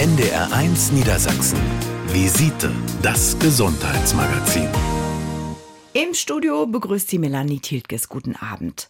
NDR1 Niedersachsen. Visite, das Gesundheitsmagazin. Im Studio begrüßt sie Melanie Tiltges. Guten Abend.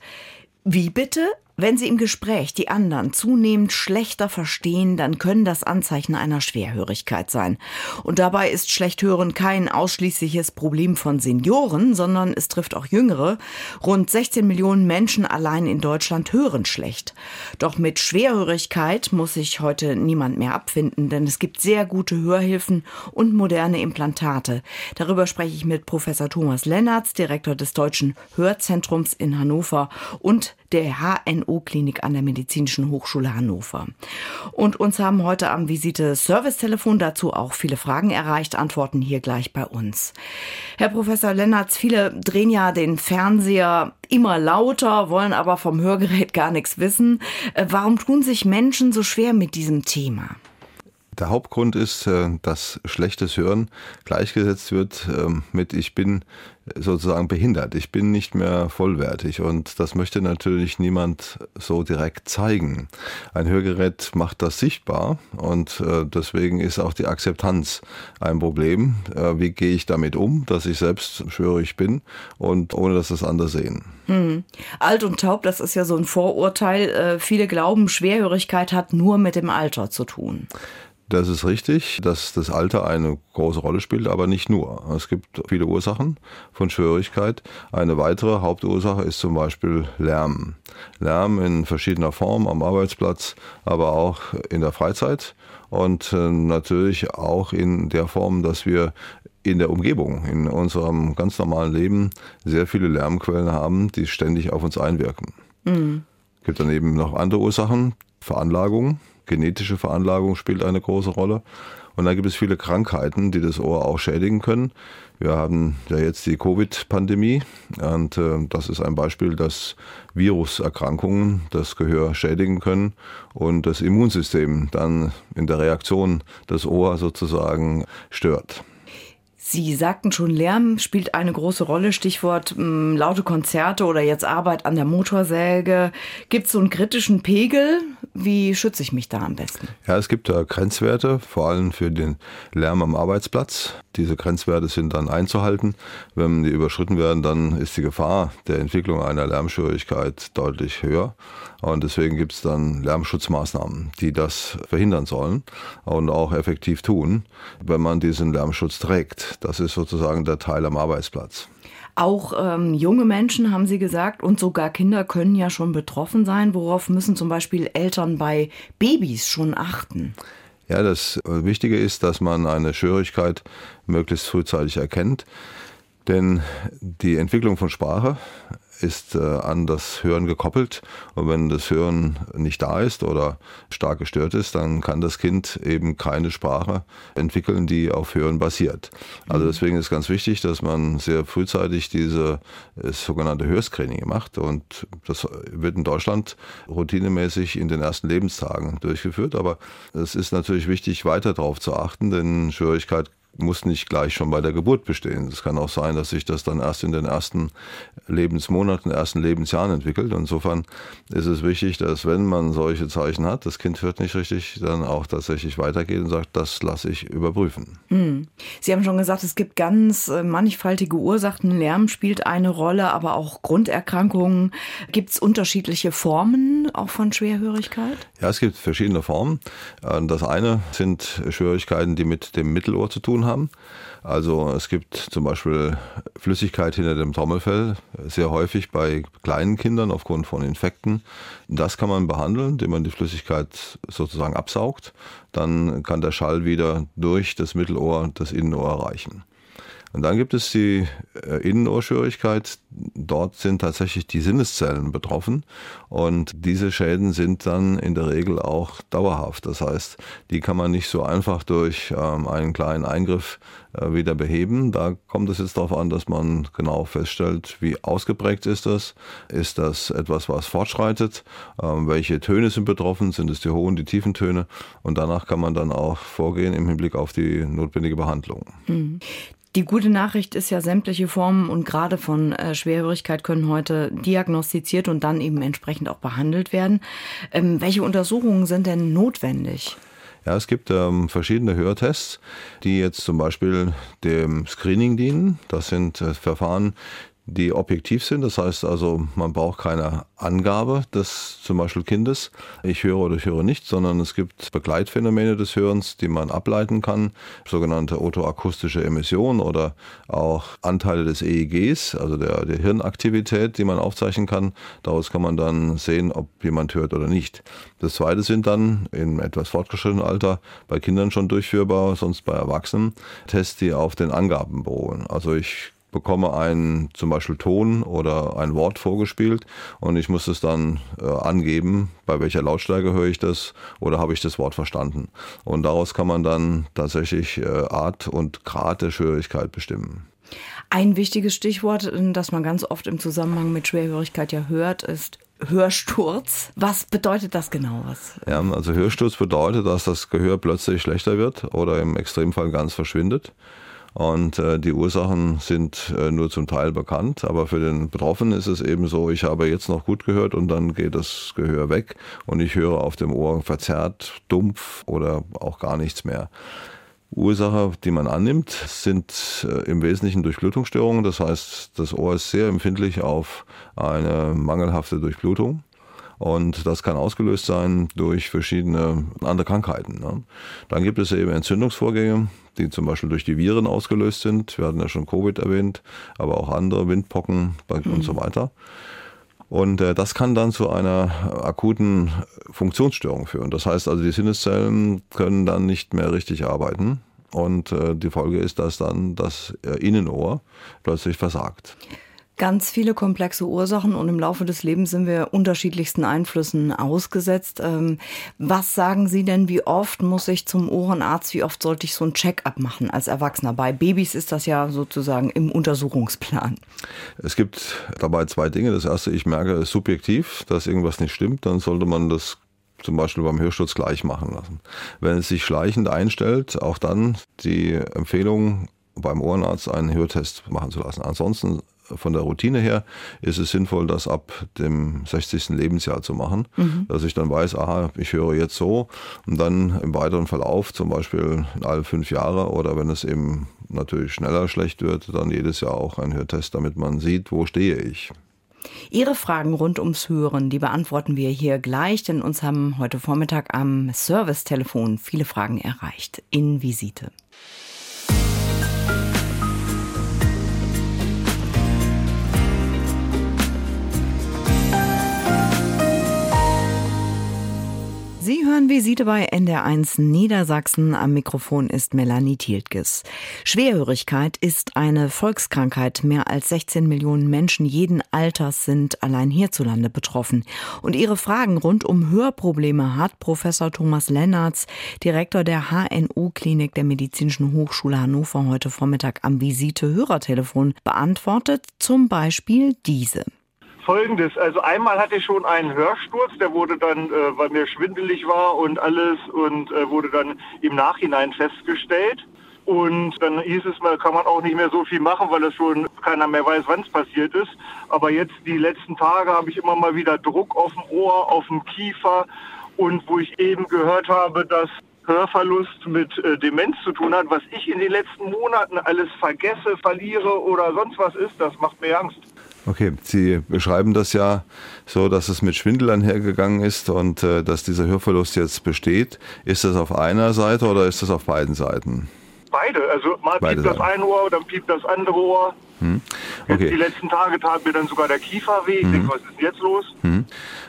Wie bitte? Wenn Sie im Gespräch die anderen zunehmend schlechter verstehen, dann können das Anzeichen einer Schwerhörigkeit sein. Und dabei ist Schlechthören kein ausschließliches Problem von Senioren, sondern es trifft auch Jüngere. Rund 16 Millionen Menschen allein in Deutschland hören schlecht. Doch mit Schwerhörigkeit muss sich heute niemand mehr abfinden, denn es gibt sehr gute Hörhilfen und moderne Implantate. Darüber spreche ich mit Professor Thomas Lennertz, Direktor des Deutschen Hörzentrums in Hannover und der HNO-Klinik an der Medizinischen Hochschule Hannover. Und uns haben heute am Visite Servicetelefon dazu auch viele Fragen erreicht. Antworten hier gleich bei uns. Herr Professor Lennartz, viele drehen ja den Fernseher immer lauter, wollen aber vom Hörgerät gar nichts wissen. Äh, warum tun sich Menschen so schwer mit diesem Thema? Der Hauptgrund ist, äh, dass schlechtes Hören gleichgesetzt wird ähm, mit ich bin sozusagen behindert, ich bin nicht mehr vollwertig und das möchte natürlich niemand so direkt zeigen. Ein Hörgerät macht das sichtbar und äh, deswegen ist auch die Akzeptanz ein Problem. Äh, wie gehe ich damit um, dass ich selbst schwörig bin und ohne dass das andere sehen? Hm. Alt und taub, das ist ja so ein Vorurteil. Viele glauben, Schwerhörigkeit hat nur mit dem Alter zu tun. Das ist richtig, dass das Alter eine große Rolle spielt, aber nicht nur. Es gibt viele Ursachen von Schwierigkeit. Eine weitere Hauptursache ist zum Beispiel Lärm. Lärm in verschiedener Form am Arbeitsplatz, aber auch in der Freizeit und äh, natürlich auch in der Form, dass wir in der Umgebung, in unserem ganz normalen Leben sehr viele Lärmquellen haben, die ständig auf uns einwirken. Mhm. Es gibt daneben noch andere Ursachen, Veranlagungen genetische Veranlagung spielt eine große Rolle. Und dann gibt es viele Krankheiten, die das Ohr auch schädigen können. Wir haben ja jetzt die Covid-Pandemie und äh, das ist ein Beispiel, dass Viruserkrankungen das Gehör schädigen können und das Immunsystem dann in der Reaktion das Ohr sozusagen stört. Sie sagten schon, Lärm spielt eine große Rolle. Stichwort mh, hm, laute Konzerte oder jetzt Arbeit an der Motorsäge. Gibt es so einen kritischen Pegel? Wie schütze ich mich da am besten? Ja, es gibt da Grenzwerte, vor allem für den Lärm am Arbeitsplatz. Diese Grenzwerte sind dann einzuhalten. Wenn die überschritten werden, dann ist die Gefahr der Entwicklung einer Lärmschwierigkeit deutlich höher. Und deswegen gibt es dann Lärmschutzmaßnahmen, die das verhindern sollen und auch effektiv tun, wenn man diesen Lärmschutz trägt. Das ist sozusagen der Teil am Arbeitsplatz. Auch ähm, junge Menschen, haben Sie gesagt, und sogar Kinder können ja schon betroffen sein. Worauf müssen zum Beispiel Eltern bei Babys schon achten? Ja, das Wichtige ist, dass man eine Schwierigkeit möglichst frühzeitig erkennt. Denn die Entwicklung von Sprache ist äh, an das Hören gekoppelt. Und wenn das Hören nicht da ist oder stark gestört ist, dann kann das Kind eben keine Sprache entwickeln, die auf Hören basiert. Also mhm. deswegen ist ganz wichtig, dass man sehr frühzeitig diese äh, sogenannte Hörscreening macht. Und das wird in Deutschland routinemäßig in den ersten Lebenstagen durchgeführt. Aber es ist natürlich wichtig, weiter darauf zu achten, denn Schwierigkeit muss nicht gleich schon bei der Geburt bestehen. Es kann auch sein, dass sich das dann erst in den ersten Lebensmonaten, ersten Lebensjahren entwickelt. Insofern ist es wichtig, dass wenn man solche Zeichen hat, das Kind hört nicht richtig, dann auch tatsächlich weitergeht und sagt, das lasse ich überprüfen. Hm. Sie haben schon gesagt, es gibt ganz äh, mannigfaltige Ursachen. Lärm spielt eine Rolle, aber auch Grunderkrankungen. Gibt es unterschiedliche Formen auch von Schwerhörigkeit? Ja, es gibt verschiedene Formen. Äh, das eine sind Schwierigkeiten, die mit dem Mittelohr zu tun tun haben. Also es gibt zum Beispiel Flüssigkeit hinter dem Trommelfell, sehr häufig bei kleinen Kindern aufgrund von Infekten. Das kann man behandeln, indem man die Flüssigkeit sozusagen absaugt. Dann kann der Schall wieder durch das Mittelohr das Innenohr erreichen. Und dann gibt es die äh, Innenohrschwierigkeit. Dort sind tatsächlich die Sinneszellen betroffen und diese Schäden sind dann in der Regel auch dauerhaft. Das heißt, die kann man nicht so einfach durch ähm, einen kleinen Eingriff äh, wieder beheben. Da kommt es jetzt darauf an, dass man genau feststellt, wie ausgeprägt ist das. Ist das etwas, was fortschreitet? Ähm, welche Töne sind betroffen? Sind es die hohen, die tiefen Töne? Und danach kann man dann auch vorgehen im Hinblick auf die notwendige Behandlung. Mhm. Die gute Nachricht ist ja, sämtliche Formen und gerade von äh, Schwerhörigkeit können heute diagnostiziert und dann eben entsprechend auch behandelt werden. Ähm, welche Untersuchungen sind denn notwendig? Ja, es gibt ähm, verschiedene Hörtests, die jetzt zum Beispiel dem Screening dienen. Das sind äh, Verfahren, die objektiv sind. Das heißt also, man braucht keine Angabe des zum Beispiel Kindes, ich höre oder ich höre nicht, sondern es gibt Begleitphänomene des Hörens, die man ableiten kann, sogenannte otoakustische Emission oder auch Anteile des EEGs, also der, der Hirnaktivität, die man aufzeichnen kann. Daraus kann man dann sehen, ob jemand hört oder nicht. Das zweite sind dann im etwas fortgeschrittenen Alter bei Kindern schon durchführbar, sonst bei Erwachsenen Tests, die auf den Angaben beruhen. Also ich bekomme einen zum Beispiel Ton oder ein Wort vorgespielt und ich muss es dann äh, angeben, bei welcher Lautstärke höre ich das oder habe ich das Wort verstanden. Und daraus kann man dann tatsächlich äh, Art und Grad der Schwierigkeit bestimmen. Ein wichtiges Stichwort, das man ganz oft im Zusammenhang mit Schwerhörigkeit ja hört, ist Hörsturz. Was bedeutet das genau? Was? Ja, also Hörsturz bedeutet, dass das Gehör plötzlich schlechter wird oder im Extremfall ganz verschwindet. Und äh, die Ursachen sind äh, nur zum Teil bekannt, aber für den Betroffenen ist es eben so, ich habe jetzt noch gut gehört und dann geht das Gehör weg und ich höre auf dem Ohr verzerrt, dumpf oder auch gar nichts mehr. Ursache, die man annimmt, sind äh, im Wesentlichen Durchblutungsstörungen. Das heißt, das Ohr ist sehr empfindlich auf eine mangelhafte Durchblutung. Und das kann ausgelöst sein durch verschiedene andere Krankheiten. Ne? Dann gibt es eben Entzündungsvorgänge, die zum Beispiel durch die Viren ausgelöst sind. Wir hatten ja schon Covid erwähnt, aber auch andere Windpocken mhm. und so weiter. Und äh, das kann dann zu einer akuten Funktionsstörung führen. Das heißt also, die Sinneszellen können dann nicht mehr richtig arbeiten. Und äh, die Folge ist, dass dann das äh, Innenohr plötzlich versagt ganz viele komplexe Ursachen und im Laufe des Lebens sind wir unterschiedlichsten Einflüssen ausgesetzt. Ähm, was sagen Sie denn, wie oft muss ich zum Ohrenarzt, wie oft sollte ich so ein Check-up machen als Erwachsener? Bei Babys ist das ja sozusagen im Untersuchungsplan. Es gibt dabei zwei Dinge. Das erste, ich merke subjektiv, dass irgendwas nicht stimmt, dann sollte man das zum Beispiel beim Hörschutz gleich machen lassen. Wenn es sich schleichend einstellt, auch dann die Empfehlung beim Ohrenarzt einen Hörtest machen zu lassen. Ansonsten von der Routine her ist es sinnvoll, das ab dem 60. Lebensjahr zu machen, mhm. dass ich dann weiß, aha, ich höre jetzt so und dann im weiteren Verlauf, zum Beispiel alle fünf Jahre oder wenn es eben natürlich schneller schlecht wird, dann jedes Jahr auch ein Hörtest, damit man sieht, wo stehe ich. Ihre Fragen rund ums Hören, die beantworten wir hier gleich, denn uns haben heute Vormittag am Servicetelefon viele Fragen erreicht. In Visite. Sie hören Visite bei NDR1 Niedersachsen. Am Mikrofon ist Melanie Thieltges. Schwerhörigkeit ist eine Volkskrankheit. Mehr als 16 Millionen Menschen jeden Alters sind allein hierzulande betroffen. Und ihre Fragen rund um Hörprobleme hat Professor Thomas Lennartz, Direktor der HNU-Klinik der Medizinischen Hochschule Hannover, heute Vormittag am Visite-Hörertelefon beantwortet. Zum Beispiel diese folgendes. Also einmal hatte ich schon einen Hörsturz, der wurde dann, äh, weil mir schwindelig war und alles und äh, wurde dann im Nachhinein festgestellt. Und dann hieß es mal, kann man auch nicht mehr so viel machen, weil es schon keiner mehr weiß, wann es passiert ist. Aber jetzt die letzten Tage habe ich immer mal wieder Druck auf dem Ohr, auf dem Kiefer und wo ich eben gehört habe, dass Hörverlust mit äh, Demenz zu tun hat, was ich in den letzten Monaten alles vergesse, verliere oder sonst was ist, das macht mir Angst. Okay, Sie beschreiben das ja so, dass es mit Schwindel einhergegangen ist und äh, dass dieser Hörverlust jetzt besteht. Ist das auf einer Seite oder ist das auf beiden Seiten? Beide. Also mal Beide piept das eine Ohr, dann piept das andere Ohr. Hm. Okay. die letzten Tage tat mir dann sogar der Kiefer weh. Ich hm. denke, was ist jetzt los? Hm.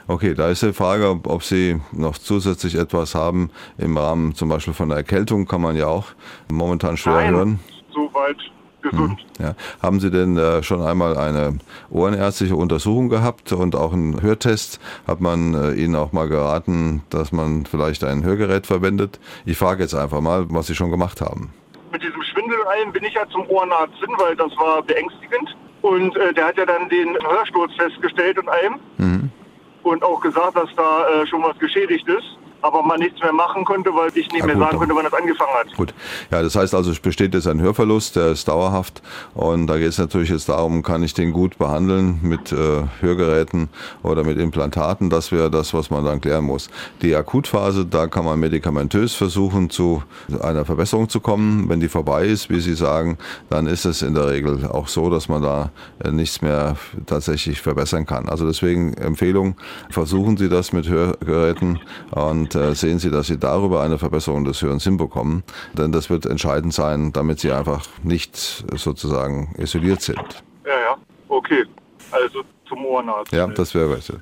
Okay, da ist die Frage, ob, ob, Sie noch zusätzlich etwas haben im Rahmen zum Beispiel von der Erkältung, kann man ja auch momentan schwer Nein, hören. Soweit gesund. Hm, ja. Haben Sie denn äh, schon einmal eine ohrenärztliche Untersuchung gehabt und auch einen Hörtest? Hat man äh, Ihnen auch mal geraten, dass man vielleicht ein Hörgerät verwendet? Ich frage jetzt einfach mal, was Sie schon gemacht haben. Mit diesem Schwindel und allem bin ich ja zum Ohrenarzt hin, weil das war beängstigend. Und äh, der hat ja dann den Hörsturz festgestellt und allem. Mhm. Und auch gesagt, dass da äh, schon was geschädigt ist. Aber man nichts mehr machen konnte, weil ich nicht Ja, mehr gut, sagen konnte, wann das angefangen hat. Gut, ja, das heißt also, es besteht jetzt ein Hörverlust, der ist dauerhaft und da geht es natürlich jetzt darum, kann ich den gut behandeln mit äh, Hörgeräten oder mit Implantaten, das wäre das, was man dann klären muss. Die Akutphase, da kann man medikamentös versuchen, zu einer Verbesserung zu kommen. Wenn die vorbei ist, wie Sie sagen, dann ist es in der Regel auch so, dass man da äh, nichts mehr tatsächlich verbessern kann. Also deswegen Empfehlung, versuchen Sie das mit Hörgeräten und äh, sehen Sie, dass Sie darüber eine Verbesserung des Hörens hinbekommen. Denn das wird entscheidend sein, damit Sie einfach nicht sozusagen isoliert sind. Ja, ja, okay. Also zum Ohrenarzt. Ja, das wäre richtig.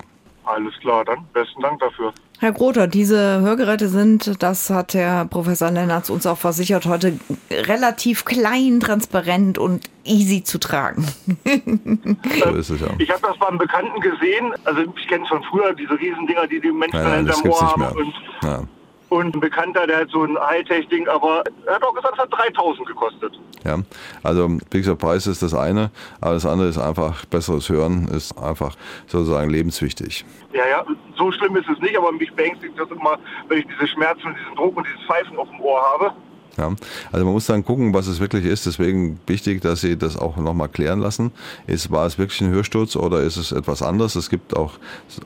Alles klar, dann besten Dank dafür. Herr Grother, diese Hörgeräte sind, das hat Herr Professor Lennartz uns auch versichert, heute relativ klein, transparent und easy zu tragen. So ist es ja. Ich habe das beim Bekannten gesehen, also ich kenne es von früher, diese Riesendinger, die die Menschen nein, das hinterm Ohr nicht haben. Ja. Und ein Bekannter, der hat so ein Hightech-Ding, aber er hat auch gesagt, es hat 3000 gekostet. Ja, also wie gesagt, Preis ist das eine, aber das andere ist einfach besseres Hören, ist einfach sozusagen lebenswichtig. Ja, ja, so schlimm ist es nicht, aber mich beängstigt das immer, wenn ich diese Schmerzen und diesen Druck und dieses Pfeifen auf dem Ohr habe. Ja, also man muss dann gucken, was es wirklich ist. Deswegen wichtig, dass Sie das auch nochmal klären lassen. Ist, war es wirklich ein Hörsturz oder ist es etwas anderes? Es gibt auch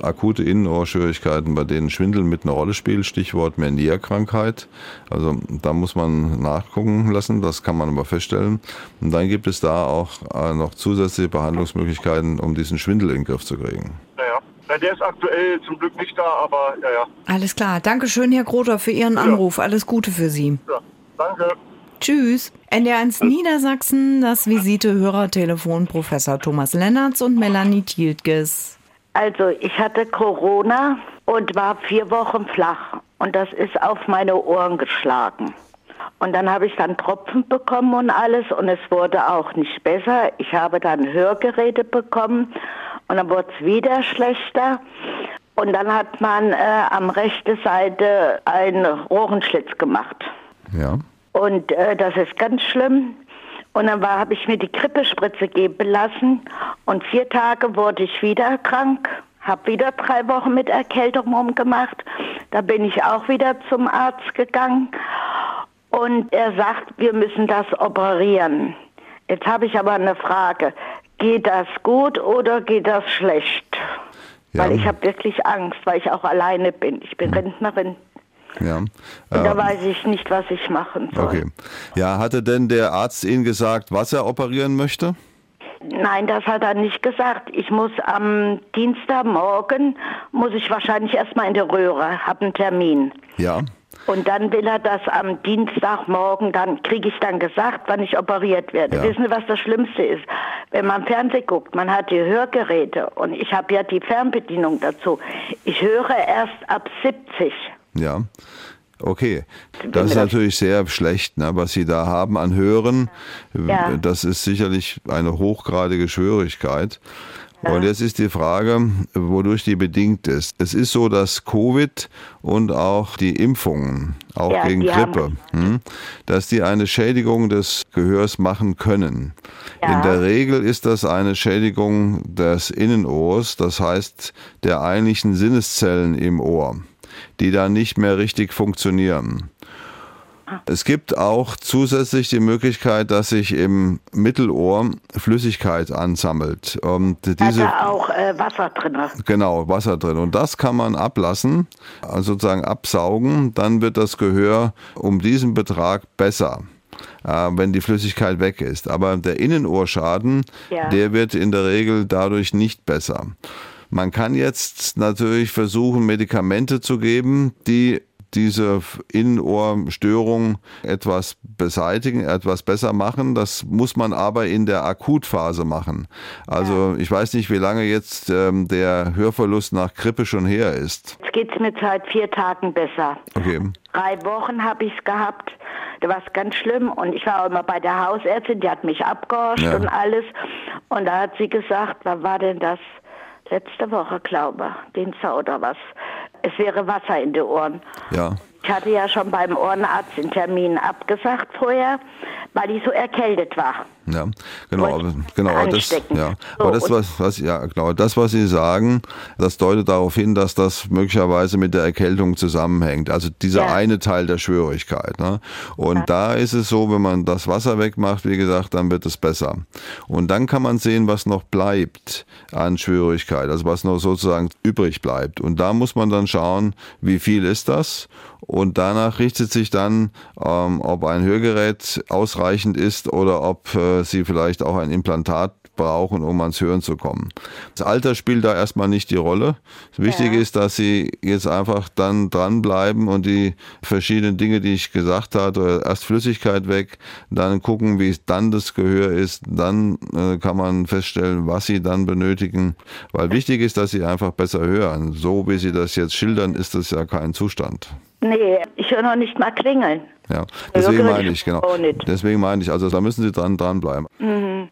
akute Innenohrschwierigkeiten, bei denen Schwindel mit einer Rolle spielt. Stichwort Meniere-Krankheit. Also da muss man nachgucken lassen. Das kann man aber feststellen. Und dann gibt es da auch äh, noch zusätzliche Behandlungsmöglichkeiten, um diesen Schwindel in den Griff zu kriegen. Naja, ja, der ist aktuell zum Glück nicht da, aber ja, ja. Alles klar. Dankeschön, Herr Grother, für Ihren Anruf. Alles Gute für Sie. ja. Danke. Tschüss. NDR1 Niedersachsen, das Visite-Hörertelefon Professor Thomas Lennartz und Melanie Tiltges. Also ich hatte Corona und war vier Wochen flach und das ist auf meine Ohren geschlagen. Und dann habe ich dann Tropfen bekommen und alles und es wurde auch nicht besser. Ich habe dann Hörgeräte bekommen und dann wurde es wieder schlechter. Und dann hat man äh, am rechten Seite einen Rohrenschlitz gemacht. Ja. Und äh, das ist ganz schlimm. Und dann habe ich mir die Grippespritze geben lassen. Und vier Tage wurde ich wieder krank. Habe wieder drei Wochen mit Erkältung rumgemacht. Da bin ich auch wieder zum Arzt gegangen. Und er sagt, wir müssen das operieren. Jetzt habe ich aber eine Frage. Geht das gut oder geht das schlecht? Ja. Weil ich habe wirklich Angst, weil ich auch alleine bin. Ich bin Rentnerin. Ja. Und da Ähm, weiß ich nicht, was ich machen soll. Okay. Ja, hatte denn der Arzt Ihnen gesagt, was er operieren möchte? Nein, das hat er nicht gesagt. Ich muss am Dienstagmorgen, muss ich wahrscheinlich erstmal in die Röhre, habe einen Termin. Ja. Und dann will er das am Dienstagmorgen, dann kriege ich dann gesagt, wann ich operiert werde. Ja. Wissen Sie, was das Schlimmste ist? Wenn man Fernsehen guckt, man hat die Hörgeräte und ich habe ja die Fernbedienung dazu. Ich höre erst ab 70. Ja. Okay. Das ist natürlich sehr schlecht, ne, was Sie da haben an Hören. Ja. Das ist sicherlich eine hochgradige Schwierigkeit. Und jetzt ist die Frage, wodurch die bedingt ist. Es ist so, dass Covid und auch die Impfungen, auch Ja, gegen Grippe, hm, dass die eine Schädigung des Gehörs machen können. Ja. In der Regel ist das eine Schädigung des Innenohrs, das heißt der eigentlichen Sinneszellen im Ohr, die dann nicht mehr richtig funktionieren. Es gibt auch zusätzlich die Möglichkeit, dass sich im Mittelohr Flüssigkeit ansammelt. Und Hat diese, er auch äh, Wasser drin. genau, Wasser drin. Und das kann man ablassen, also sozusagen absaugen. Dann wird das Gehör um diesen Betrag besser, äh, wenn die Flüssigkeit weg ist. Aber der Innenohrschaden, Ja. der wird in der Regel dadurch nicht besser. Man kann jetzt natürlich versuchen, Medikamente zu geben, die diese Innenohrstörung etwas beseitigen, etwas besser machen. Das muss man aber in der Akutphase machen. Also ich weiß nicht, wie lange jetzt ähm, der Hörverlust nach Grippe schon her ist. Jetzt geht es mir seit vier Tagen besser. Okay. Drei Wochen habe ich es gehabt. Da war es ganz schlimm. Und ich war auch immer bei der Hausärztin, die hat mich abgehorscht Ja. und alles. Und da hat sie gesagt, wann war denn das? Letzte Woche, glaube ich, Dienstag oder was. Es wäre Wasser in den Ohren. Ja. Ich hatte ja schon beim Ohrenarzt den Termin abgesagt vorher, weil ich so erkältet war. Ja, genau, aber, genau, das, ja, aber das, und- was, was, ja, genau, das, was Sie sagen, das deutet darauf hin, dass das möglicherweise mit der Erkältung zusammenhängt. Also dieser Ja. eine Teil der Schwierigkeit. Ne? Und da ist es so, wenn man das Wasser wegmacht, wie gesagt, dann wird es besser. Und dann kann man sehen, was noch bleibt an Schwierigkeit, also was noch sozusagen übrig bleibt. Und da muss man dann schauen, wie viel ist das? Und danach richtet sich dann, ähm, ob ein Hörgerät ausreichend ist oder ob äh, Sie vielleicht auch ein Implantat brauchen, um ans Hören zu kommen. Das Alter spielt da erstmal nicht die Rolle. Wichtig Ja. ist, dass Sie jetzt einfach dann dranbleiben und die verschiedenen Dinge, die ich gesagt hatte, erst Flüssigkeit weg, dann gucken, wie es dann das Gehör ist, dann äh, kann man feststellen, was Sie dann benötigen. Weil wichtig ist, dass Sie einfach besser hören. So wie Sie das jetzt schildern, ist das ja kein Zustand. Nee, ich höre noch nicht mal klingeln. Ja, deswegen meine ich, genau. Deswegen meine ich, also da müssen Sie dran, dranbleiben.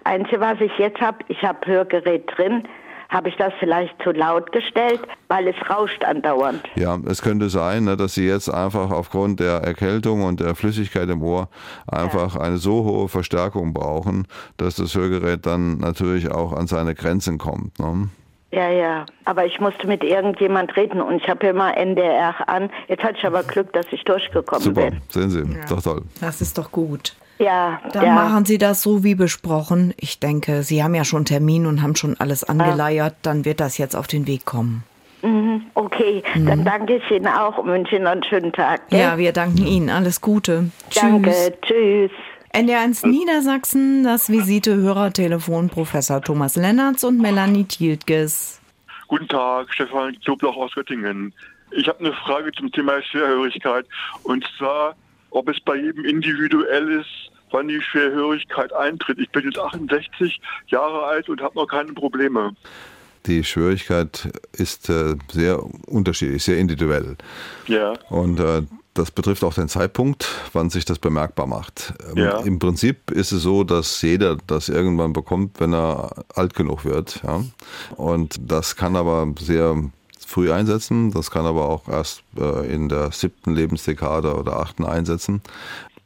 Einzige, was ich jetzt habe, ich habe Hörgerät drin. Habe ich das vielleicht zu laut gestellt, weil es rauscht andauernd. Ja, es könnte sein, ne, dass Sie jetzt einfach aufgrund der Erkältung und der Flüssigkeit im Ohr einfach eine so hohe Verstärkung brauchen, dass das Hörgerät dann natürlich auch an seine Grenzen kommt. Ne? Ja, ja. Aber ich musste mit irgendjemand reden und ich habe immer NDR an. Jetzt hatte ich aber Glück, dass ich durchgekommen Super, bin. sehen Sie, doch toll. Das ist doch gut. Ja, Dann ja. machen Sie das so wie besprochen. Ich denke, Sie haben ja schon Termin und haben schon alles angeleiert. Dann wird das jetzt auf den Weg kommen. Okay, dann danke ich Ihnen auch und wünsche Ihnen einen schönen Tag. gell? Ja, wir danken Ihnen. Alles Gute. Danke, Tschüss. tschüss. NDR1 Niedersachsen, das Visite-Hörertelefon Professor Thomas Lennertz und Melanie Thieltges. Guten Tag, Stefan Knoblauch aus Göttingen. Ich habe eine Frage zum Thema Schwerhörigkeit und zwar, ob es bei jedem individuell ist, wann die Schwerhörigkeit eintritt. Ich bin jetzt 68 Jahre alt und habe noch keine Probleme. Die Schwierigkeit ist äh, sehr unterschiedlich, sehr individuell. Ja, Und äh, das betrifft auch den Zeitpunkt, wann sich das bemerkbar macht. Ähm, Ja. Im Prinzip ist es so, dass jeder das irgendwann bekommt, wenn er alt genug wird. Ja? Und das kann aber sehr früh einsetzen, das kann aber auch erst äh, in der siebten Lebensdekade oder achten einsetzen.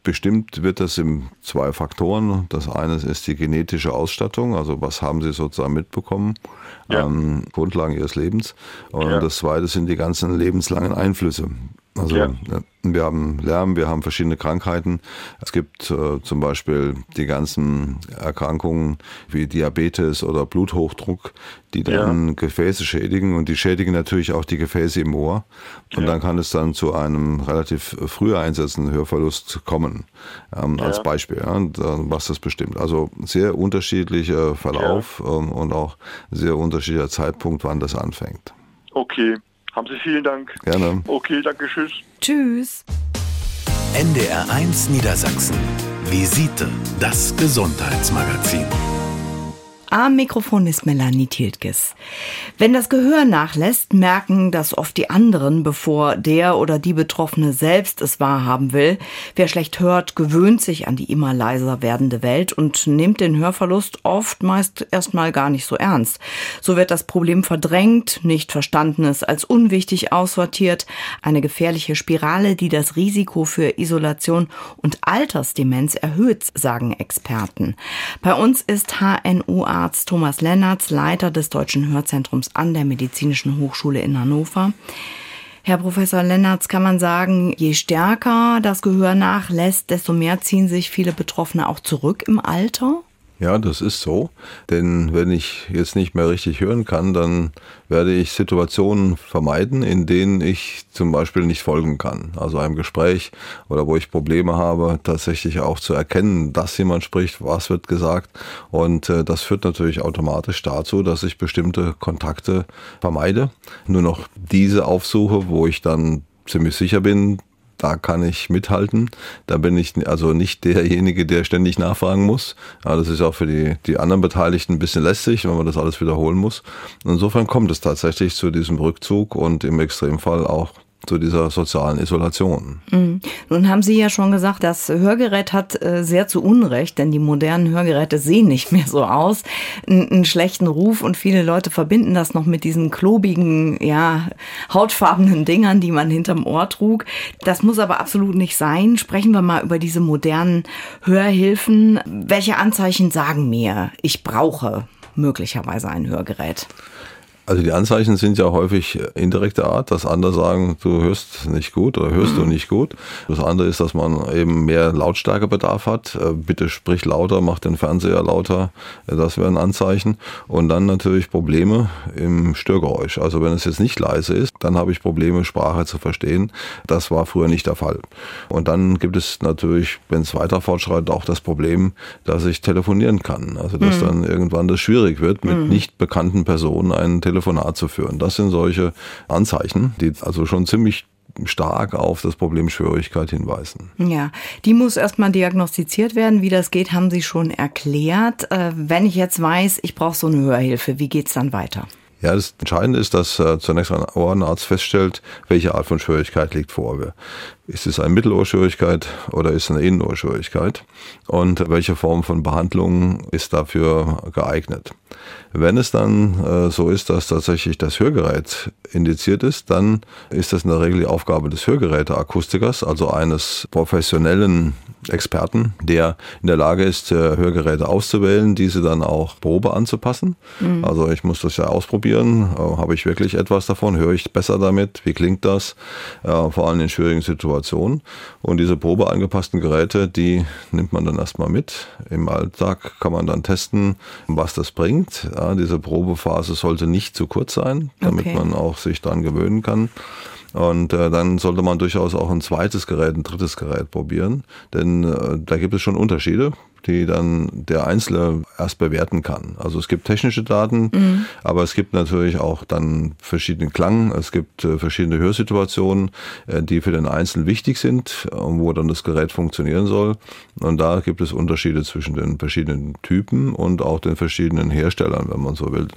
Bestimmt wird das in zwei Faktoren. Das eine ist die genetische Ausstattung, also was haben Sie sozusagen mitbekommen, Ja. ähm, Grundlagen Ihres Lebens. Und Ja. das zweite sind die ganzen lebenslangen Einflüsse. Also Ja. ja, wir haben Lärm, wir haben verschiedene Krankheiten. Es gibt äh, zum Beispiel die ganzen Erkrankungen wie Diabetes oder Bluthochdruck, die dann Gefäße schädigen und die schädigen natürlich auch die Gefäße im Ohr. Und Ja. dann kann es dann zu einem relativ früh einsetzenden Hörverlust kommen, ähm, als Ja. Beispiel, ja, und, äh, was das bestimmt. Also sehr unterschiedlicher Verlauf ähm, und auch sehr unterschiedlicher Zeitpunkt, wann das anfängt. okay. Haben Sie vielen Dank. Gerne. Okay, danke, tschüss. Tschüss. NDR1 Niedersachsen. Visite, das Gesundheitsmagazin. Am Mikrofon ist Melanie Tiltges. Wenn das Gehör nachlässt, merken das oft die anderen, bevor der oder die Betroffene selbst es wahrhaben will. Wer schlecht hört, gewöhnt sich an die immer leiser werdende Welt und nimmt den Hörverlust oft meist erstmal gar nicht so ernst. So wird das Problem verdrängt, nicht Verstandenes als unwichtig aussortiert, eine gefährliche Spirale, die das Risiko für Isolation und Altersdemenz erhöht, sagen Experten. Bei uns ist HNO-Arzt Thomas Lennertz, Leiter des Deutschen Hörzentrums an der Medizinischen Hochschule in Hannover. Herr Professor Lennertz, kann man sagen, je stärker das Gehör nachlässt, desto mehr ziehen sich viele Betroffene auch zurück im Alter? Ja, das ist so. Denn wenn ich jetzt nicht mehr richtig hören kann, dann werde ich Situationen vermeiden, in denen ich zum Beispiel nicht folgen kann. Also einem Gespräch oder wo ich Probleme habe, tatsächlich auch zu erkennen, dass jemand spricht, was wird gesagt. Und äh, das führt natürlich automatisch dazu, dass ich bestimmte Kontakte vermeide. Nur noch diese aufsuche, wo ich dann ziemlich sicher bin, da kann ich mithalten. Da bin ich also nicht derjenige, der ständig nachfragen muss. Ja, das ist auch für die, die anderen Beteiligten ein bisschen lästig, wenn man das alles wiederholen muss. Insofern kommt es tatsächlich zu diesem Rückzug und im Extremfall auch zu dieser sozialen Isolation. Mhm. Nun haben Sie ja schon gesagt, das Hörgerät hat äh, sehr zu Unrecht, denn die modernen Hörgeräte sehen nicht mehr so aus, einen schlechten Ruf und viele Leute verbinden das noch mit diesen klobigen, ja, hautfarbenen Dingern, die man hinterm Ohr trug. Das muss aber absolut nicht sein. Sprechen wir mal über diese modernen Hörhilfen. Welche Anzeichen sagen mir, ich brauche möglicherweise ein Hörgerät? Also die Anzeichen sind ja häufig indirekter Art, dass andere sagen, du hörst nicht gut oder hörst mhm. du nicht gut. Das andere ist, dass man eben mehr Lautstärkebedarf hat. Äh, bitte sprich lauter, mach den Fernseher lauter. Äh, das wäre ein Anzeichen. Und dann natürlich Probleme im Störgeräusch. Also wenn es jetzt nicht leise ist, dann habe ich Probleme, Sprache zu verstehen. Das war früher nicht der Fall. Und dann gibt es natürlich, wenn es weiter fortschreitet, auch das Problem, dass ich telefonieren kann. Also dass mhm. dann irgendwann das schwierig wird, mit mhm. nicht bekannten Personen einen Telefon Telefonat zu führen. Das sind solche Anzeichen, die also schon ziemlich stark auf das Problem Schwierigkeit hinweisen. Ja, die muss erstmal diagnostiziert werden. Wie das geht, haben Sie schon erklärt. Äh, wenn ich jetzt weiß, ich brauche so eine Hörhilfe, wie geht es dann weiter? Ja, das Entscheidende ist, dass äh, zunächst ein Ohrenarzt feststellt, welche Art von Schwierigkeit liegt vor. Ist es eine Mittelohrschwierigkeit oder ist es eine Innenohrschwierigkeit? Und welche Form von Behandlung ist dafür geeignet? Wenn es dann äh, so ist, dass tatsächlich das Hörgerät indiziert ist, dann ist das in der Regel die Aufgabe des Hörgeräteakustikers, also eines professionellen Experten, der in der Lage ist, äh, Hörgeräte auszuwählen, diese dann auch Probe anzupassen. Mhm. Also ich muss das ja ausprobieren. Äh, habe ich wirklich etwas davon? Höre ich besser damit? Wie klingt das? Äh, vor allem in schwierigen Situationen. Und diese Probe angepassten Geräte, die nimmt man dann erstmal mit. Im Alltag kann man dann testen, was das bringt. Ja, diese Probephase sollte nicht zu kurz sein, damit okay. man auch sich daran gewöhnen kann. Und äh, dann sollte man durchaus auch ein zweites Gerät, ein drittes Gerät probieren, denn äh, da gibt es schon Unterschiede die dann der Einzelne erst bewerten kann. Also es gibt technische Daten, mhm. aber es gibt natürlich auch dann verschiedene Klang, es gibt äh, verschiedene Hörsituationen, äh, die für den Einzelnen wichtig sind, äh, wo dann das Gerät funktionieren soll. Und da gibt es Unterschiede zwischen den verschiedenen Typen und auch den verschiedenen Herstellern, wenn man so will.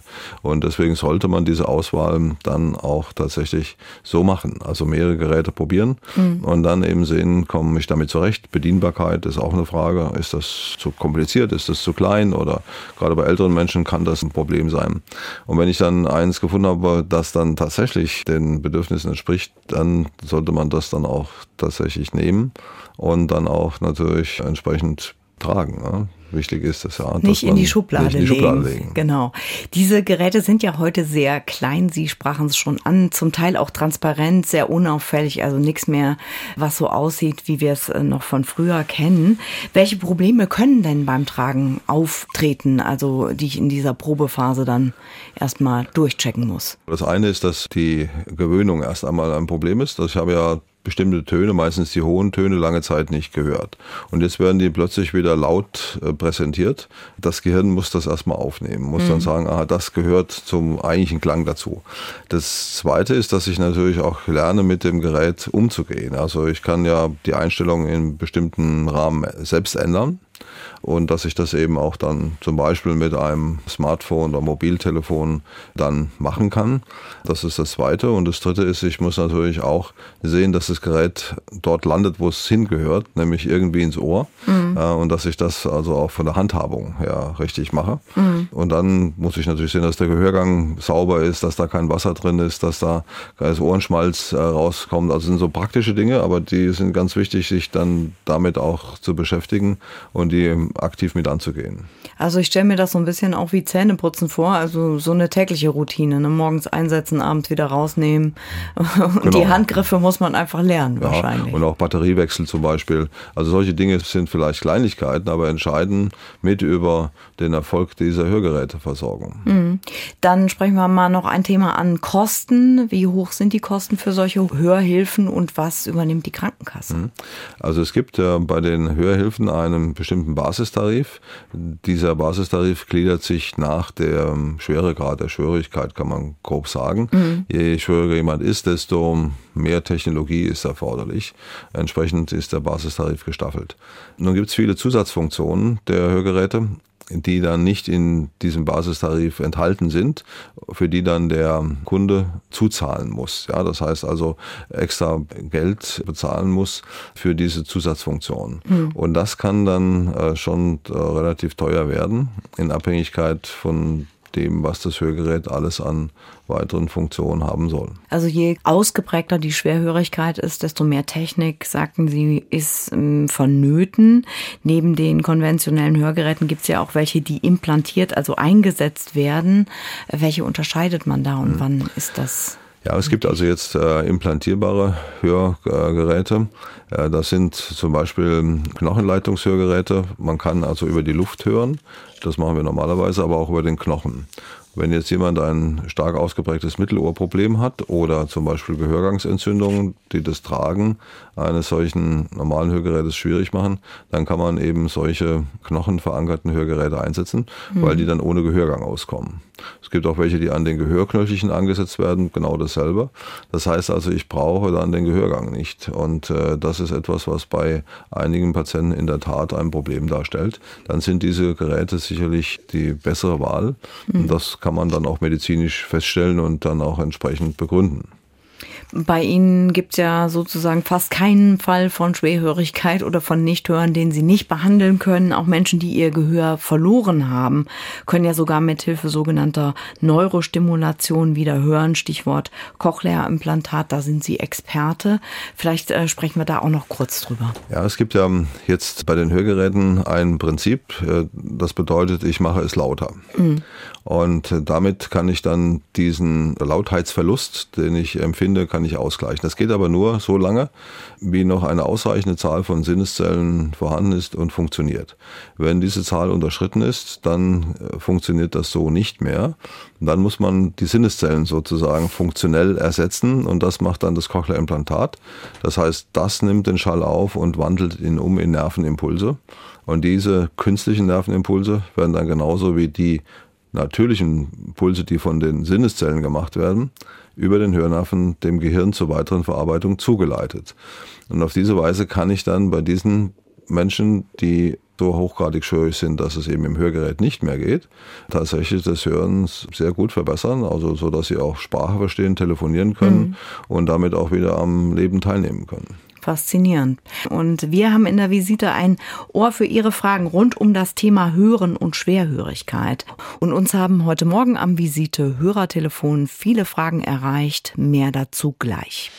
Und deswegen sollte man diese Auswahl dann auch tatsächlich so machen. Also mehrere Geräte probieren mhm. und dann eben sehen, komme ich damit zurecht. Bedienbarkeit ist auch eine Frage. Ist das zu kompliziert, ist das zu klein oder gerade bei älteren Menschen kann das ein Problem sein. Und wenn ich dann eins gefunden habe, das dann tatsächlich den Bedürfnissen entspricht, dann sollte man das dann auch tatsächlich nehmen und dann auch natürlich entsprechend tragen. Ne? Wichtig ist es ja, nicht in die Schublade, nicht in die Schublade legen. legen. Genau. Diese Geräte sind ja heute sehr klein. Sie sprachen es schon an, zum Teil auch transparent, sehr unauffällig, also nichts mehr, was so aussieht, wie wir es äh, noch von früher kennen. Welche Probleme können denn beim Tragen auftreten, also die ich in dieser Probephase dann erstmal durchchecken muss? Das eine ist, dass die Gewöhnung erst einmal ein Problem ist. Ich habe ja bestimmte Töne, meistens die hohen Töne, lange Zeit nicht gehört. Und jetzt werden die plötzlich wieder laut äh, präsentiert. Das Gehirn muss das erstmal aufnehmen, muss mhm. dann sagen, aha, das gehört zum eigentlichen Klang dazu. Das zweite ist, dass ich natürlich auch lerne, mit dem Gerät umzugehen. Also ich kann ja die Einstellungen in bestimmten Rahmen selbst ändern und dass ich das eben auch dann zum Beispiel mit einem Smartphone oder Mobiltelefon dann machen kann. Das ist das Zweite. Und das Dritte ist, ich muss natürlich auch sehen, dass das Gerät dort landet, wo es hingehört, nämlich irgendwie ins Ohr. Mhm. Äh, und dass ich das also auch von der Handhabung her richtig mache. Mhm. Und dann muss ich natürlich sehen, dass der Gehörgang sauber ist, dass da kein Wasser drin ist, dass da kein Ohrenschmalz äh, rauskommt. Also sind so praktische Dinge, aber die sind ganz wichtig, sich dann damit auch zu beschäftigen und die aktiv mit anzugehen. Also ich stelle mir das so ein bisschen auch wie Zähneputzen vor, also so eine tägliche Routine, ne? morgens einsetzen, abends wieder rausnehmen. Und genau. die Handgriffe muss man einfach lernen ja, wahrscheinlich. Und auch Batteriewechsel zum Beispiel. Also solche Dinge sind vielleicht Kleinigkeiten, aber entscheiden mit über den Erfolg dieser Hörgeräteversorgung. Mhm. Dann sprechen wir mal noch ein Thema an Kosten. Wie hoch sind die Kosten für solche Hörhilfen und was übernimmt die Krankenkasse? Mhm. Also es gibt äh, bei den Hörhilfen einen bestimmten Basistarif. Dieser Basistarif gliedert sich nach dem Schweregrad der Schwierigkeit, kann man grob sagen. Mhm. Je schwieriger jemand ist, desto mehr Technologie ist erforderlich. Entsprechend ist der Basistarif gestaffelt. Nun gibt es viele Zusatzfunktionen der Hörgeräte. Die dann nicht in diesem Basistarif enthalten sind, für die dann der Kunde zuzahlen muss. Ja, das heißt also extra Geld bezahlen muss für diese Zusatzfunktion. Mhm. Und das kann dann äh, schon äh, relativ teuer werden in Abhängigkeit von dem, was das Hörgerät alles an weiteren Funktionen haben soll. Also je ausgeprägter die Schwerhörigkeit ist, desto mehr Technik, sagten Sie, ist ähm, vonnöten. Neben den konventionellen Hörgeräten gibt es ja auch welche, die implantiert, also eingesetzt werden. Welche unterscheidet man da und hm. wann ist das? Ja, es gibt also jetzt äh, implantierbare Hörgeräte. Äh, das sind zum Beispiel Knochenleitungshörgeräte. Man kann also über die Luft hören. Das machen wir normalerweise, aber auch über den Knochen. Wenn jetzt jemand ein stark ausgeprägtes Mittelohrproblem hat oder zum Beispiel Gehörgangsentzündungen, die das Tragen eines solchen normalen Hörgerätes schwierig machen, dann kann man eben solche knochenverankerten Hörgeräte einsetzen, mhm. weil die dann ohne Gehörgang auskommen. Es gibt auch welche, die an den Gehörknöchelchen angesetzt werden, genau dasselbe. Das heißt also, ich brauche dann den Gehörgang nicht. Und äh, das ist etwas, was bei einigen Patienten in der Tat ein Problem darstellt. Dann sind diese Geräte sicherlich die bessere Wahl. Mhm. Und das kann man dann auch medizinisch feststellen und dann auch entsprechend begründen. Bei Ihnen gibt es ja sozusagen fast keinen Fall von Schwerhörigkeit oder von Nichthören, den Sie nicht behandeln können. Auch Menschen, die ihr Gehör verloren haben, können ja sogar mit Hilfe sogenannter Neurostimulation wieder hören. Stichwort Cochlea-Implantat, da sind Sie Experte. Vielleicht äh, sprechen wir da auch noch kurz drüber. Ja, es gibt ja jetzt bei den Hörgeräten ein Prinzip, äh, das bedeutet, ich mache es lauter. Mhm. Und damit kann ich dann diesen Lautheitsverlust, den ich empfinde, kann ich ausgleichen. Das geht aber nur so lange, wie noch eine ausreichende Zahl von Sinneszellen vorhanden ist und funktioniert. Wenn diese Zahl unterschritten ist, dann äh, funktioniert das so nicht mehr. Dann muss man die Sinneszellen sozusagen funktionell ersetzen und das macht dann das Cochlea-Implantat. Das heißt, das nimmt den Schall auf und wandelt ihn um in Nervenimpulse. Und diese künstlichen Nervenimpulse werden dann genauso wie die natürlichen Pulse, die von den Sinneszellen gemacht werden, über den Hörnerven dem Gehirn zur weiteren Verarbeitung zugeleitet. Und auf diese Weise kann ich dann bei diesen Menschen, die so hochgradig schwierig sind, dass es eben im Hörgerät nicht mehr geht, tatsächlich das Hören sehr gut verbessern, also so, dass sie auch Sprache verstehen, telefonieren können mhm. und damit auch wieder am Leben teilnehmen können. Faszinierend. Und wir haben in der Visite ein Ohr für Ihre Fragen rund um das Thema Hören und Schwerhörigkeit. Und uns haben heute Morgen am Visite Hörertelefon viele Fragen erreicht. Mehr dazu gleich.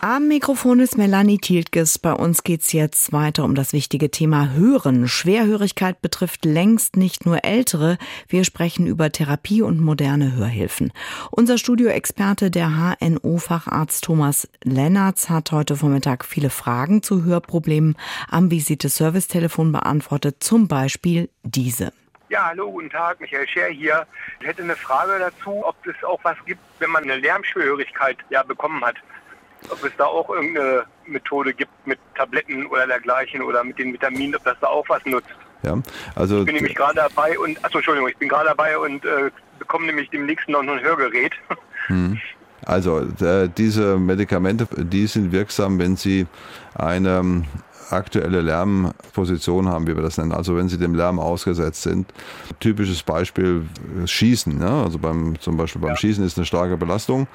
Am Mikrofon ist Melanie Tieltges. Bei uns geht's jetzt weiter um das wichtige Thema Hören. Schwerhörigkeit betrifft längst nicht nur Ältere. Wir sprechen über Therapie und moderne Hörhilfen. Unser Studioexperte, der HNO-Facharzt Thomas Lennertz, hat heute Vormittag viele Fragen zu Hörproblemen am Visite-Service-Telefon beantwortet. Zum Beispiel diese. Ja, hallo, guten Tag, Michael Scher hier. Ich hätte eine Frage dazu, ob es auch was gibt, wenn man eine Lärmschwerhörigkeit ja bekommen hat ob es da auch irgendeine Methode gibt mit Tabletten oder dergleichen oder mit den Vitaminen, ob das da auch was nutzt. Ja, also ich bin nämlich gerade dabei und achso, Entschuldigung, ich bin gerade dabei und äh, bekomme nämlich demnächst noch ein Hörgerät. Hm. Also äh, diese Medikamente, die sind wirksam, wenn sie eine aktuelle Lärmposition haben, wie wir das nennen. Also wenn sie dem Lärm ausgesetzt sind. Typisches Beispiel äh, Schießen. Ja? Also beim, zum Beispiel beim. Schießen ist eine starke Belastung.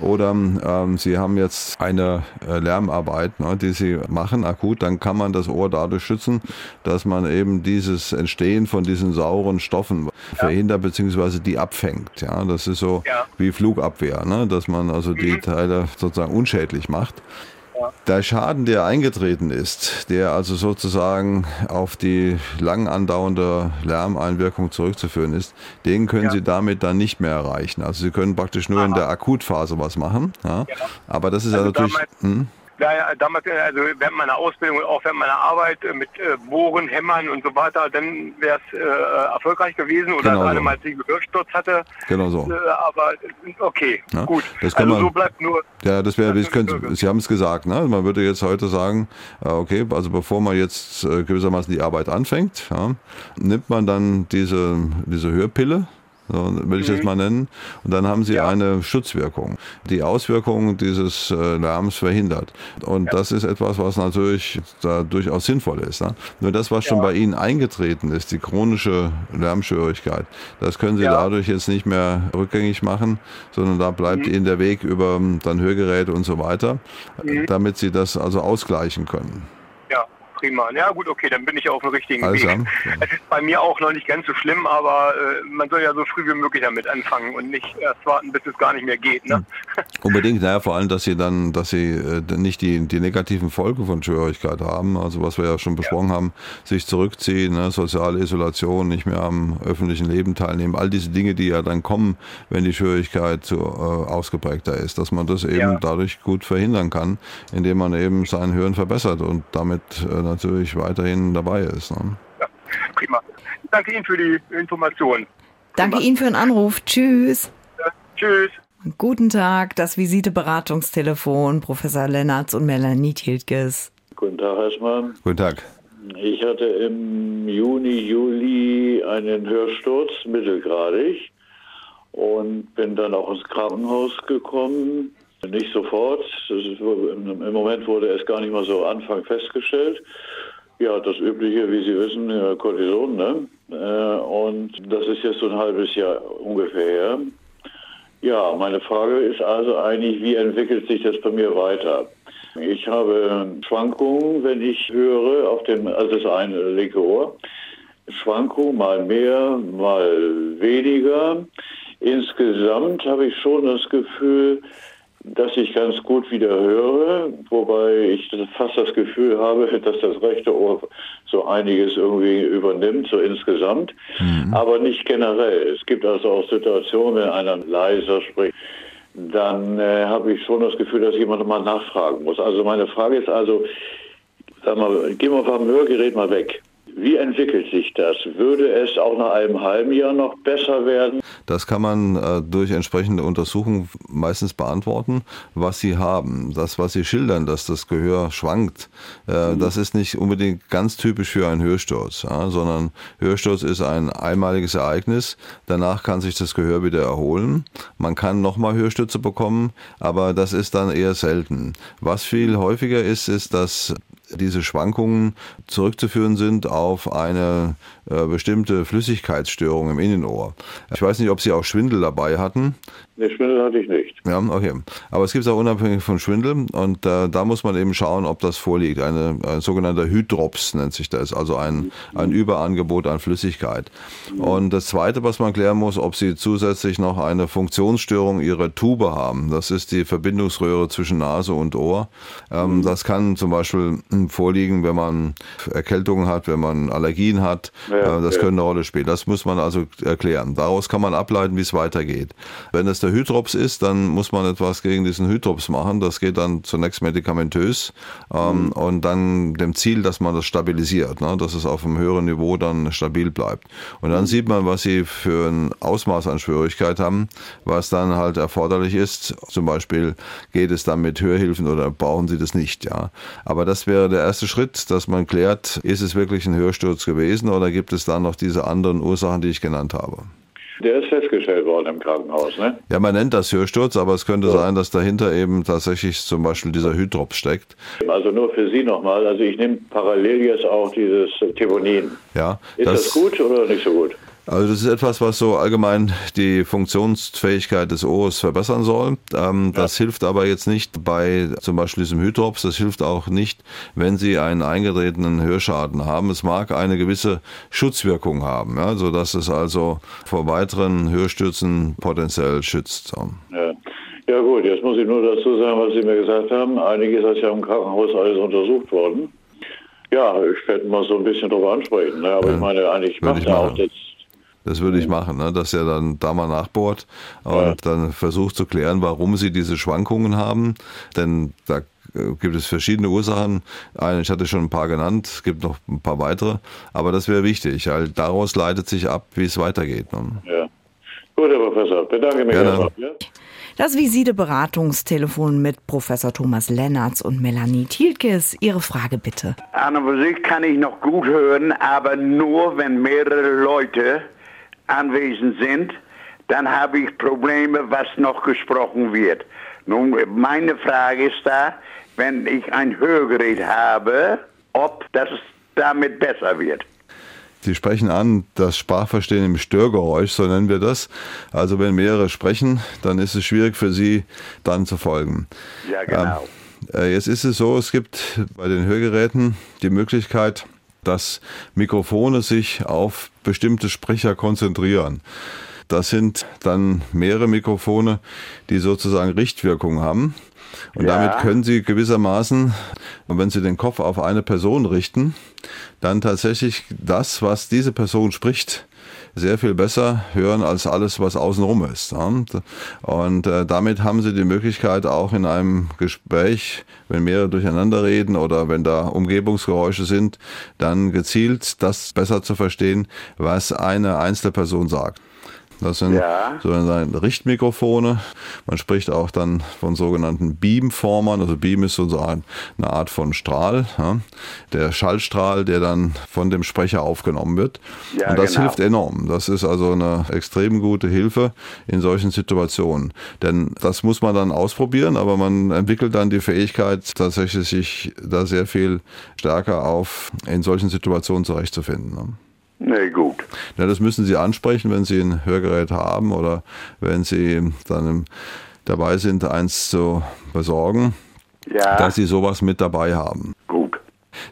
Oder ähm, Sie haben jetzt eine äh, Lärmarbeit, ne, die Sie machen akut, dann kann man das Ohr dadurch schützen, dass man eben dieses Entstehen von diesen sauren Stoffen verhindert bzw. die abfängt. Ja, das ist so wie Flugabwehr, ne, dass man also die mhm. Teile sozusagen unschädlich macht. Der Schaden, der eingetreten ist, der also sozusagen auf die lang andauernde Lärmeinwirkung zurückzuführen ist, den können ja. Sie damit dann nicht mehr erreichen. Also Sie können praktisch nur Aha. in der Akutphase was machen. Ja? ja. Aber das ist also ja natürlich. Hm? Ja, damals, äh, also während meiner Ausbildung und auch während meiner Arbeit äh, mit äh, Bohren, Hämmern und so weiter, dann wäre es äh, erfolgreich gewesen oder genau gerade so. mal den Gehörsturz hatte. Genau so. Äh, aber okay, ja, gut. Das kann also man, so bleibt nur. Ja, das wäre, Sie haben es gesagt, ne? Man würde jetzt heute sagen, okay, also bevor man jetzt gewissermaßen die Arbeit anfängt, ja, nimmt man dann diese, diese Hörpille, so will ich das mal nennen. Und dann haben sie Ja. eine Schutzwirkung, die Auswirkungen dieses äh, Lärms verhindert. Und das ist etwas, was natürlich da durchaus sinnvoll ist. Ne? Nur das, was schon bei Ihnen eingetreten ist, die chronische Lärmschwierigkeit, das können Sie Ja. dadurch jetzt nicht mehr rückgängig machen, sondern da bleibt Ihnen der Weg über dann Hörgeräte und so weiter, damit Sie das also ausgleichen können. Ja, prima. Ja gut, okay, dann bin ich auf dem richtigen Alles Weg. klar. Es ist bei mir auch noch nicht ganz so schlimm, aber äh, man soll ja so früh wie möglich damit anfangen und nicht erst warten, bis es gar nicht mehr geht. Ne? Unbedingt, naja, vor allem, dass sie dann, dass sie äh, nicht die, die negativen Folgen von Schwierigkeit haben, also was wir ja schon besprochen haben, sich zurückziehen, ne, soziale Isolation, nicht mehr am öffentlichen Leben teilnehmen, all diese Dinge, die ja dann kommen, wenn die Schwierigkeit so äh, ausgeprägter ist, dass man das eben Ja. dadurch gut verhindern kann, indem man eben sein Hören verbessert und damit äh, natürlich weiterhin dabei ist. Ne? Ja, prima. Danke Ihnen für die Information. Danke Ihnen für den Anruf. Tschüss. Ja, tschüss. Guten Tag, das Visite-Beratungstelefon, Professor Lennartz und Melanie Tiltges. Guten Tag erstmal. Guten Tag. Ich hatte im Juni, Juli einen Hörsturz, mittelgradig, und bin dann auch ins Krankenhaus gekommen. Nicht sofort. Im Moment wurde es gar nicht mal so Anfang festgestellt. Ja, das Übliche, wie Sie wissen, Cortison, ne? Äh, Und das ist jetzt so ein halbes Jahr ungefähr her. Ja, meine Frage ist also eigentlich, wie entwickelt sich das bei mir weiter? Ich habe Schwankungen, wenn ich höre, auf dem, also das eine linke Ohr. Schwankungen mal mehr, mal weniger. Insgesamt habe ich schon das Gefühl, dass ich ganz gut wieder höre, wobei ich fast das Gefühl habe, dass das rechte Ohr so einiges irgendwie übernimmt, so insgesamt, aber nicht generell. Es gibt also auch Situationen, wenn einer leiser spricht, dann äh, habe ich schon das Gefühl, dass jemand mal nachfragen muss. Also meine Frage ist also, sag mal, gehen wir vom Hörgerät mal weg. Wie entwickelt sich das? Würde es auch nach einem halben Jahr noch besser werden? Das kann man äh, durch entsprechende Untersuchungen meistens beantworten, was sie haben. Das, was sie schildern, dass das Gehör schwankt, äh, das ist nicht unbedingt ganz typisch für einen Hörsturz, ja, sondern Hörsturz ist ein einmaliges Ereignis. Danach kann sich das Gehör wieder erholen. Man kann nochmal Hörstürze bekommen, aber das ist dann eher selten. Was viel häufiger ist, ist, dass diese Schwankungen zurückzuführen sind auf eine äh, bestimmte Flüssigkeitsstörung im Innenohr. Ich weiß nicht, ob Sie auch Schwindel dabei hatten. Ne, Schwindel hatte ich nicht. Ja, okay. Aber es gibt es auch unabhängig von Schwindel und äh, da muss man eben schauen, ob das vorliegt. Eine, ein sogenannter Hydrops nennt sich das, also ein, ein Überangebot an Flüssigkeit. Und das Zweite, was man klären muss, ob Sie zusätzlich noch eine Funktionsstörung Ihrer Tube haben. Das ist die Verbindungsröhre zwischen Nase und Ohr. Ähm, Das kann zum Beispiel hm, vorliegen, wenn man Erkältungen hat, wenn man Allergien hat. Ja, äh, das ja. können eine Rolle spielen. Das muss man also erklären. Daraus kann man ableiten, wie es weitergeht. Wenn es der Hydrops ist, dann muss man etwas gegen diesen Hydrops machen. Das geht dann zunächst medikamentös ähm, und dann dem Ziel, dass man das stabilisiert, ne? dass es auf einem höheren Niveau dann stabil bleibt. Und dann sieht man, was sie für ein Ausmaß an Schwierigkeit haben, was dann halt erforderlich ist. Zum Beispiel geht es dann mit Hörhilfen oder brauchen sie das nicht, ja. Aber das wäre der erste Schritt, dass man klärt, ist es wirklich ein Hörsturz gewesen oder gibt es dann noch diese anderen Ursachen, die ich genannt habe. Der ist festgestellt worden im Krankenhaus, ne? Ja, man nennt das Hörsturz, aber es könnte sein, dass dahinter eben tatsächlich zum Beispiel dieser Hydrops steckt. Also nur für Sie nochmal, also ich nehme parallel jetzt auch dieses Teponin. Ja, Ist das, gut oder nicht so gut? Also das ist etwas, was so allgemein die Funktionsfähigkeit des Ohres verbessern soll. Ähm, das hilft aber jetzt nicht bei zum Beispiel diesem Hydrops. Das hilft auch nicht, wenn Sie einen eingetretenen Hörschaden haben. Es mag eine gewisse Schutzwirkung haben, ja, sodass es also vor weiteren Hörstürzen potenziell schützt. Ja. ja gut, jetzt muss ich nur dazu sagen, was Sie mir gesagt haben. Einiges ist ja im Krankenhaus alles untersucht worden. Ja, ich werde mal so ein bisschen drüber ansprechen. Ne? Aber Ja, ich meine, eigentlich macht ich er auch machen. Das. Würde ich machen, ne? dass er dann da mal nachbohrt und Ja. dann versucht zu klären, warum sie diese Schwankungen haben. Denn da äh, gibt es verschiedene Ursachen. Ich hatte schon ein paar genannt, es gibt noch ein paar weitere. Aber das wäre wichtig, weil daraus leitet sich ab, wie es weitergeht. Ne? Ja. Gut, Herr Professor, bedanke mich Gerne. Ja? Das Visite-Beratungstelefon mit Professor Thomas Lennartz und Melanie Thielkes. Ihre Frage bitte. An und für sich kann ich noch gut hören, aber nur wenn mehrere Leute anwesend sind. dann habe ich Probleme, was noch gesprochen wird. Nun, meine Frage ist da, wenn ich ein Hörgerät habe, ob das damit besser wird. Sie sprechen an das Sprachverstehen im Störgeräusch, so nennen wir das. Also wenn mehrere sprechen, dann ist es schwierig für Sie dann zu folgen. Ja, genau. Ähm, jetzt ist es so, es gibt bei den Hörgeräten die Möglichkeit, dass Mikrofone sich auf bestimmte Sprecher konzentrieren. Das sind dann mehrere Mikrofone, die sozusagen Richtwirkung haben. Und ja. damit können Sie gewissermaßen, wenn Sie den Kopf auf eine Person richten, dann tatsächlich das, was diese Person spricht, sehr viel besser hören als alles, was außenrum ist. Und äh, damit haben Sie die Möglichkeit, auch in einem Gespräch, wenn mehrere durcheinander reden oder wenn da Umgebungsgeräusche sind, dann gezielt das besser zu verstehen, was eine einzelne Person sagt. Das sind ja. sogenannte Richtmikrofone. Man spricht auch dann von sogenannten Beamformern. Also Beam ist so eine Art von Strahl, ja? der Schallstrahl, der dann von dem Sprecher aufgenommen wird. Ja, Und das genau. hilft enorm. Das ist also eine extrem gute Hilfe in solchen Situationen. Denn das muss man dann ausprobieren, aber man entwickelt dann die Fähigkeit, tatsächlich sich da sehr viel stärker auf in solchen Situationen zurechtzufinden. Ne? Nee, gut. Ja, das müssen Sie ansprechen, wenn Sie ein Hörgerät haben oder wenn Sie dann dabei sind, eins zu besorgen, ja. dass Sie sowas mit dabei haben.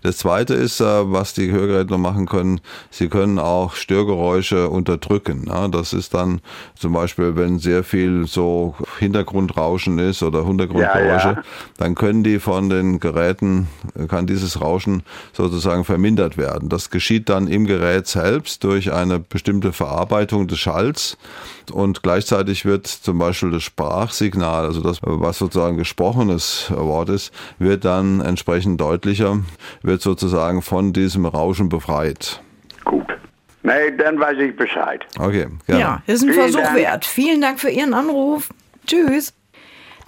Das zweite ist, äh, was die Hörgeräte noch machen können, sie können auch Störgeräusche unterdrücken. Das ist dann zum Beispiel, wenn sehr viel so Hintergrundrauschen ist oder Hintergrundgeräusche, ja, ja. dann können die von den Geräten, kann dieses Rauschen sozusagen vermindert werden. Das geschieht dann im Gerät selbst durch eine bestimmte Verarbeitung des Schalls und gleichzeitig wird zum Beispiel das Sprachsignal, also das, was sozusagen gesprochenes Wort ist, wird dann entsprechend deutlicher, wird sozusagen von diesem Rauschen befreit. Gut. Nee, dann weiß ich Bescheid. Okay, gerne. Ja, ist ein Vielen Versuch Dank. wert. Vielen Dank für Ihren Anruf. Tschüss.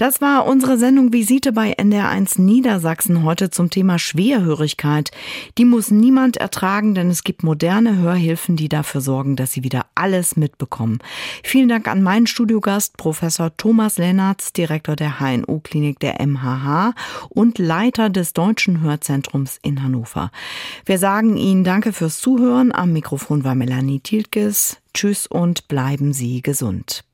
Das war unsere Sendung Visite bei NDR1 Niedersachsen heute zum Thema Schwerhörigkeit. Die muss niemand ertragen, denn es gibt moderne Hörhilfen, die dafür sorgen, dass sie wieder alles mitbekommen. Vielen Dank an meinen Studiogast, Professor Thomas Lennertz, Direktor der HNO-Klinik der MHH und Leiter des Deutschen Hörzentrums in Hannover. Wir sagen Ihnen Danke fürs Zuhören. Am Mikrofon war Melanie Tilkes. Tschüss und bleiben Sie gesund.